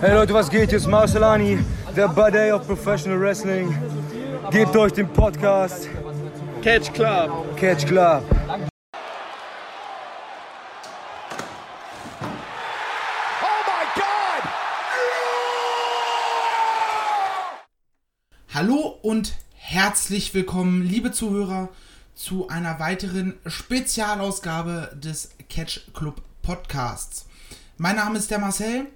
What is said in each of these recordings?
Hey Leute, was geht? Hier ist Marcelani, der Buddy of Professional Wrestling. Gebt euch den Podcast Catch Club. Catch Club. Hallo und herzlich willkommen, liebe Zuhörer, zu einer weiteren Spezialausgabe des Catch Club Podcasts. Mein Name ist der Marcel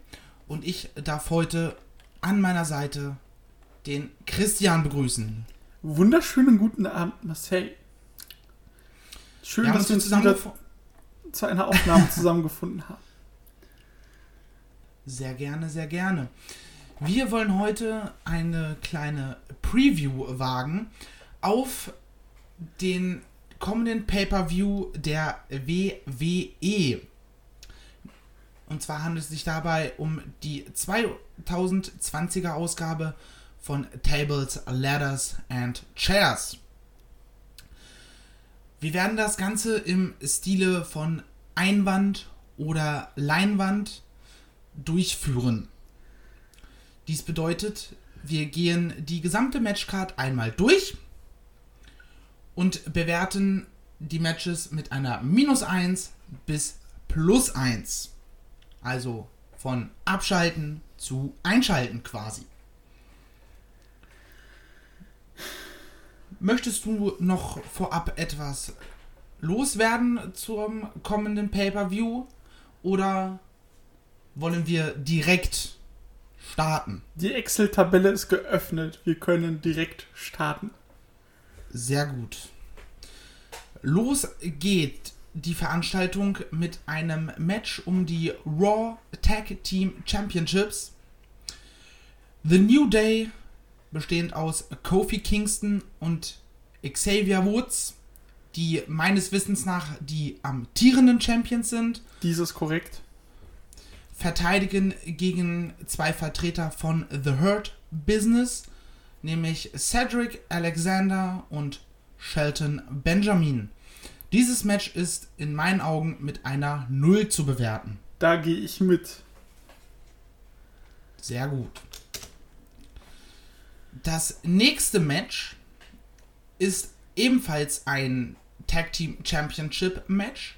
und ich darf heute an meiner Seite den Christian begrüßen. Wunderschönen guten Abend, Marcel. Schön, Wir dass wir uns zusammengefunden. zu einer Aufnahme zusammengefunden haben. Sehr gerne, sehr gerne. Wir wollen heute eine kleine Preview wagen auf den kommenden Pay-per-View der WWE. Und zwar handelt es sich dabei um die 2020er Ausgabe von Tables, Ladders and Chairs. Wir werden das Ganze im Stile von Einwand oder Leinwand durchführen. Dies bedeutet, wir gehen die gesamte Matchcard einmal durch und bewerten die Matches mit einer minus 1 bis plus 1. Also von abschalten zu einschalten quasi. Möchtest du noch vorab etwas loswerden zum kommenden Pay-per-View oder wollen wir direkt starten? Die Excel-Tabelle ist geöffnet. Wir können direkt starten. Sehr gut. Los geht die Veranstaltung mit einem Match um die Raw Tag Team Championships. The New Day, bestehend aus Kofi Kingston und Xavier Woods, die meines Wissens nach die amtierenden Champions sind, Dies ist korrekt. verteidigen gegen zwei Vertreter von The Hurt Business, nämlich Cedric Alexander und Shelton Benjamin. Dieses Match ist in meinen Augen mit einer 0 zu bewerten. Da gehe ich mit. Sehr gut. Das nächste Match ist ebenfalls ein Tag Team Championship Match.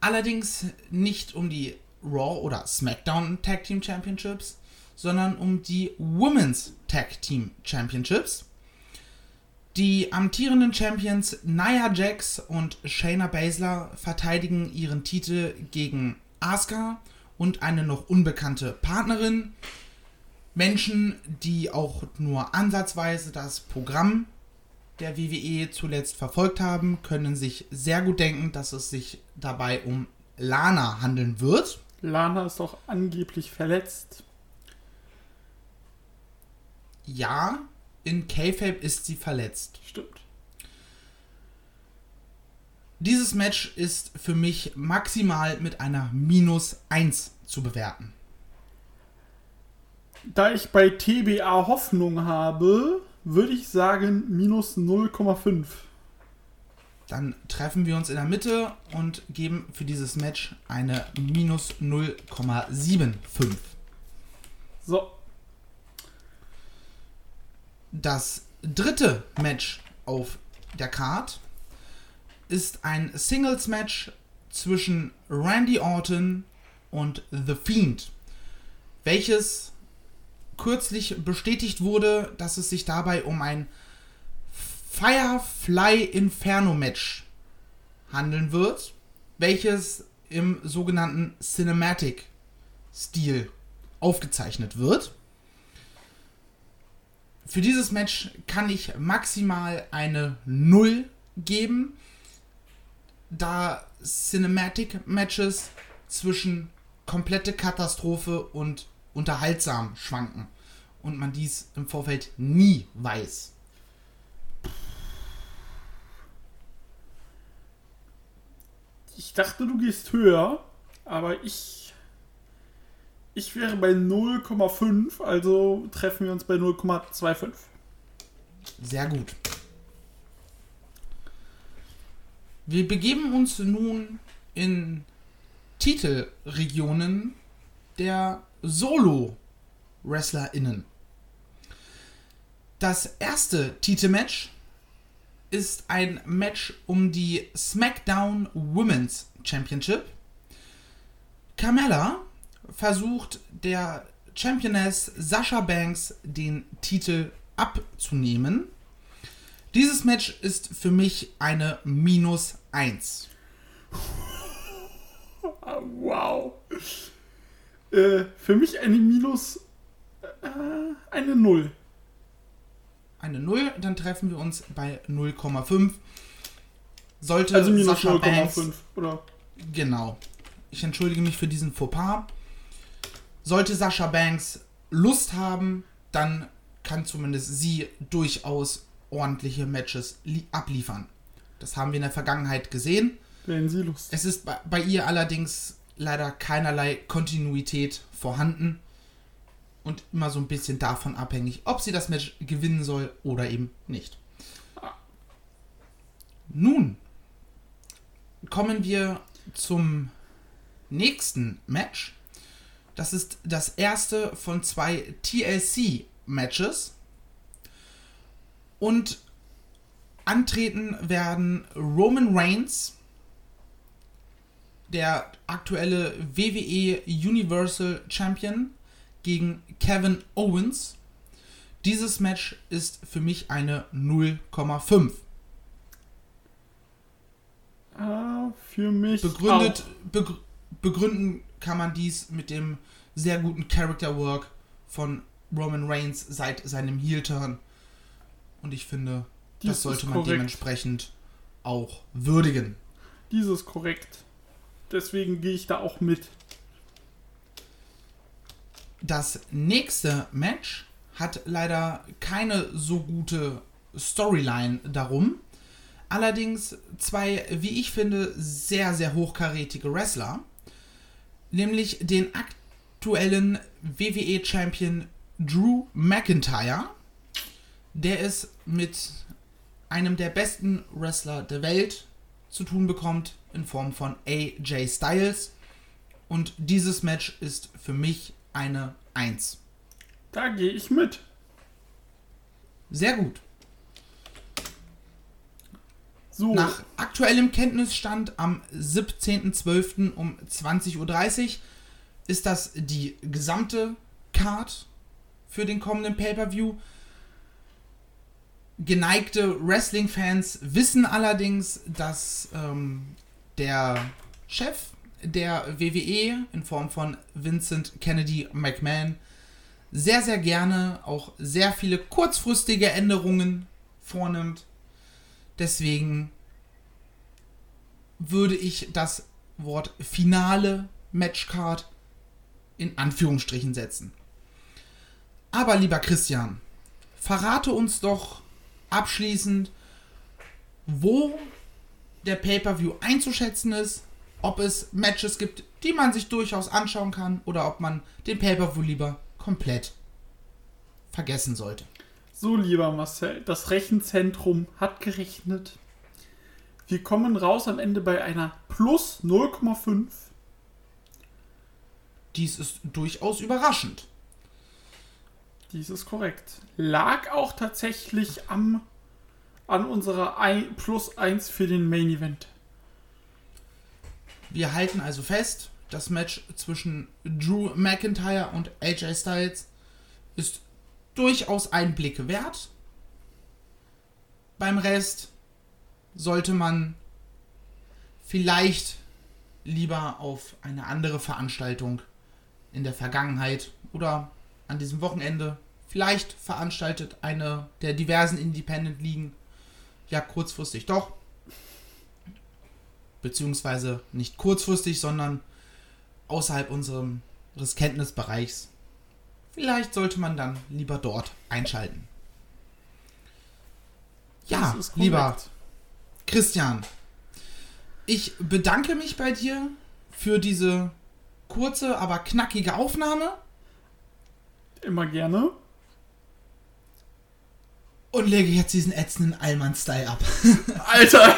Allerdings nicht um die Raw oder SmackDown Tag Team Championships, sondern um die Women's Tag Team Championships. Die amtierenden Champions Nia Jax und Shayna Baszler verteidigen ihren Titel gegen Asuka und eine noch unbekannte Partnerin. Menschen, die auch nur ansatzweise das Programm der WWE zuletzt verfolgt haben, können sich sehr gut denken, dass es sich dabei um Lana handeln wird. Lana ist doch angeblich verletzt. Ja, in K-Fape ist sie verletzt. Stimmt. Dieses Match ist für mich maximal mit einer minus 1 zu bewerten. Da ich bei TBA Hoffnung habe, würde ich sagen minus 0,5. Dann treffen wir uns in der Mitte und geben für dieses Match eine minus 0,75. So, Das dritte Match auf der Card ist ein Singles-Match zwischen Randy Orton und The Fiend, welches kürzlich bestätigt wurde, dass es sich dabei um ein Firefly Inferno Match handeln wird, welches im sogenannten Cinematic Stil aufgezeichnet wird. Für dieses Match kann ich maximal eine 0 geben, da Cinematic Matches zwischen komplette Katastrophe und unterhaltsam schwanken und man dies im Vorfeld nie weiß. ich dachte, du gehst höher, aber ich. Ich wäre bei 0,5, also treffen wir uns bei 0,25. Sehr gut. Wir begeben uns nun in Titelregionen der Solo WrestlerInnen. Das erste Titelmatch ist ein Match um die SmackDown Women's Championship. Carmella versucht der Championess Sasha Banks den Titel abzunehmen. Dieses Match ist für mich eine Minus 1. Ah, wow. Äh, für mich eine Minus. Äh, eine Null. Eine 0, dann treffen wir uns bei 0,5. Sollte Also minus Sasha Banks 0,5. Oder? Genau. Ich entschuldige mich für diesen Fauxpas. Sollte Sascha Banks Lust haben, dann kann zumindest sie durchaus ordentliche Matches li- abliefern. Das haben wir in der Vergangenheit gesehen. Wenn sie Lust. Es ist bei, bei ihr allerdings leider keinerlei Kontinuität vorhanden und immer so ein bisschen davon abhängig, ob sie das Match gewinnen soll oder eben nicht. Nun kommen wir zum nächsten Match. Das ist das erste von zwei TLC-Matches. Und antreten werden Roman Reigns, der aktuelle WWE Universal Champion, gegen Kevin Owens. Dieses Match ist für mich eine 0,5. Ah, für mich. Begründet, auch. begr begründen kann man dies mit dem sehr guten Character Work von Roman Reigns seit seinem Heel-Turn. Und ich finde, Dies das sollte man korrekt. dementsprechend auch würdigen. Dies ist korrekt. Deswegen gehe ich da auch mit. Das nächste Match hat leider keine so gute Storyline darum. Allerdings zwei, wie ich finde, sehr, sehr hochkarätige Wrestler. Nämlich den aktuellen WWE-Champion Drew McIntyre. Der es mit einem der besten Wrestler der Welt zu tun bekommt in Form von AJ Styles. Und dieses Match ist für mich eine 1. Da gehe ich mit. Sehr gut. So. Nach aktuellem Kenntnisstand am 17.12. um 20.30 Uhr ist das die gesamte Card für den kommenden Pay-Per-View. Geneigte Wrestling-Fans wissen allerdings, dass ähm, der Chef der WWE in Form von Vincent Kennedy McMahon sehr, sehr gerne auch sehr viele kurzfristige Änderungen vornimmt. Deswegen würde ich das Wort finale Matchcard in Anführungsstrichen setzen. Aber lieber Christian, verrate uns doch abschließend, wo der Pay-per-View einzuschätzen ist, ob es Matches gibt, die man sich durchaus anschauen kann oder ob man den Pay-per-View lieber komplett vergessen sollte. So, lieber Marcel, das Rechenzentrum hat gerechnet. Wir kommen raus am Ende bei einer plus 0,5. Dies ist durchaus überraschend. Dies ist korrekt. Lag auch tatsächlich am, an unserer ein, plus 1 für den Main Event. Wir halten also fest, das Match zwischen Drew McIntyre und AJ Styles ist durchaus ein Blick wert. Beim Rest sollte man vielleicht lieber auf eine andere Veranstaltung in der Vergangenheit oder an diesem Wochenende. Vielleicht veranstaltet eine der diversen Independent Ligen ja kurzfristig doch. Beziehungsweise nicht kurzfristig, sondern außerhalb unseres Kenntnisbereichs. Vielleicht sollte man dann lieber dort einschalten. Ja, lieber Christian, ich bedanke mich bei dir für diese kurze, aber knackige Aufnahme Immer gerne. und lege jetzt diesen ätzenden Allmann-Style ab. Alter!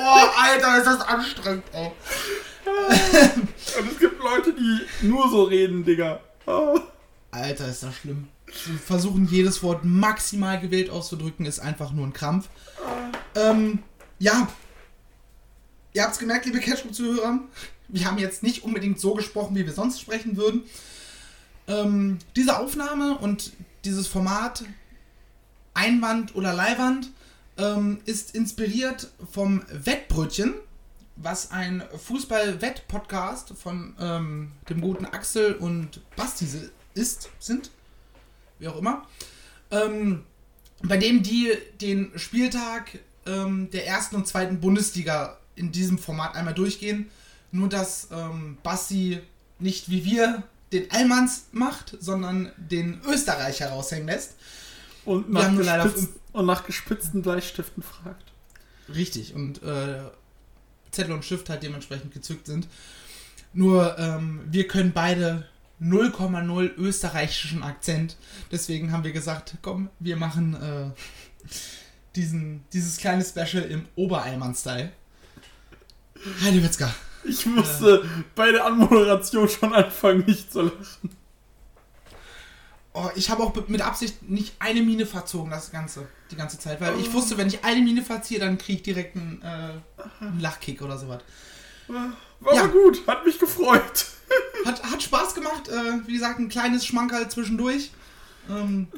Oh, Alter, ist das anstrengend, ey. Und es gibt Leute, die nur so reden, Digga. Alter, ist das schlimm. Zu versuchen, jedes Wort maximal gewählt auszudrücken, ist einfach nur ein Krampf. Ähm, ja. Ihr habt's gemerkt, liebe Cashgroup-Zuhörer. Wir haben jetzt nicht unbedingt so gesprochen, wie wir sonst sprechen würden. Ähm, diese Aufnahme und dieses Format Einwand oder Leihwand ähm, ist inspiriert vom Wettbrötchen, was ein Fußball-Wett-Podcast von ähm, dem guten Axel und Basti ist, sind, wie auch immer, ähm, bei dem die den Spieltag ähm, der ersten und zweiten Bundesliga in diesem Format einmal durchgehen. Nur dass ähm, Basti nicht wie wir den Allmanns macht, sondern den Österreicher raushängen lässt. Und nach, haben nur leider gespitzt, und nach gespitzten Bleistiften fragt. Richtig, und äh, Zettel und Stift halt dementsprechend gezückt sind. Nur ähm, wir können beide 0,0 österreichischen Akzent. Deswegen haben wir gesagt, komm, wir machen äh, diesen, dieses kleine Special im Obereilmann-Style. Heide Witzka. Ich musste bei der Anmoderation schon anfangen, nicht zu lachen. Oh, ich habe auch mit Absicht nicht eine Mine verzogen, das Ganze, die ganze Zeit. Weil ich wusste, wenn ich eine Mine verziehe, dann kriege ich direkt einen, äh, einen Lachkick oder sowas. War Ja. aber gut, hat mich gefreut. Hat, hat Spaß gemacht. Äh, wie gesagt, ein kleines Schmankerl zwischendurch. Ähm,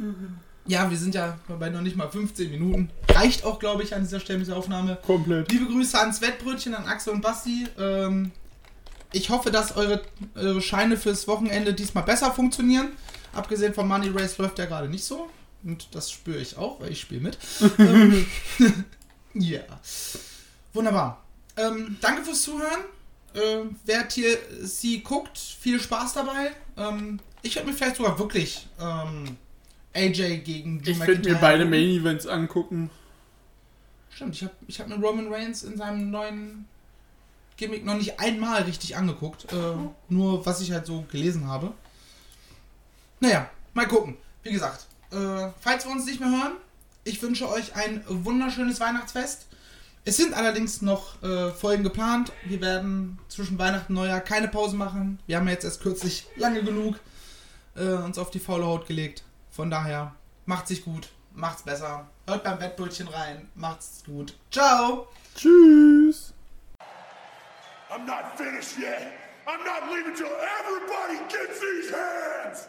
ja, wir sind ja bei noch nicht mal 15 Minuten. Reicht auch, glaube ich, an dieser Stelle mit der Aufnahme. Komplett. Liebe Grüße ans Wettbrötchen, an Axel und Basti. Ähm, ich hoffe, dass eure, eure Scheine fürs Wochenende diesmal besser funktionieren. Abgesehen von Money Race läuft ja gerade nicht so. Und das spüre ich auch, weil ich spiele mit. Ähm, Ja. Wunderbar. Ähm, danke fürs Zuhören. Ähm, wer TLC guckt, viel Spaß dabei. Ähm, ich werde mir vielleicht sogar wirklich ähm, AJ gegen Drew Ich werde mir beide. Main Events angucken. Stimmt, ich habe ich hab mir Roman Reigns in seinem neuen Gimmick noch nicht einmal richtig angeguckt. Äh, nur was ich halt so gelesen habe. Naja, mal gucken. Wie gesagt, äh, falls wir uns nicht mehr hören, ich wünsche euch ein wunderschönes Weihnachtsfest. Es sind allerdings noch äh, Folgen geplant. Wir werden zwischen Weihnachten und Neujahr keine Pause machen. Wir haben jetzt erst kürzlich lange genug äh, uns auf die faule Haut gelegt. Von daher, macht sich gut, macht's besser. Hört beim Wettbrötchen rein, macht's gut. Ciao! Tschüss. I'm not finished yet. I'm not leaving till everybody gets these hands.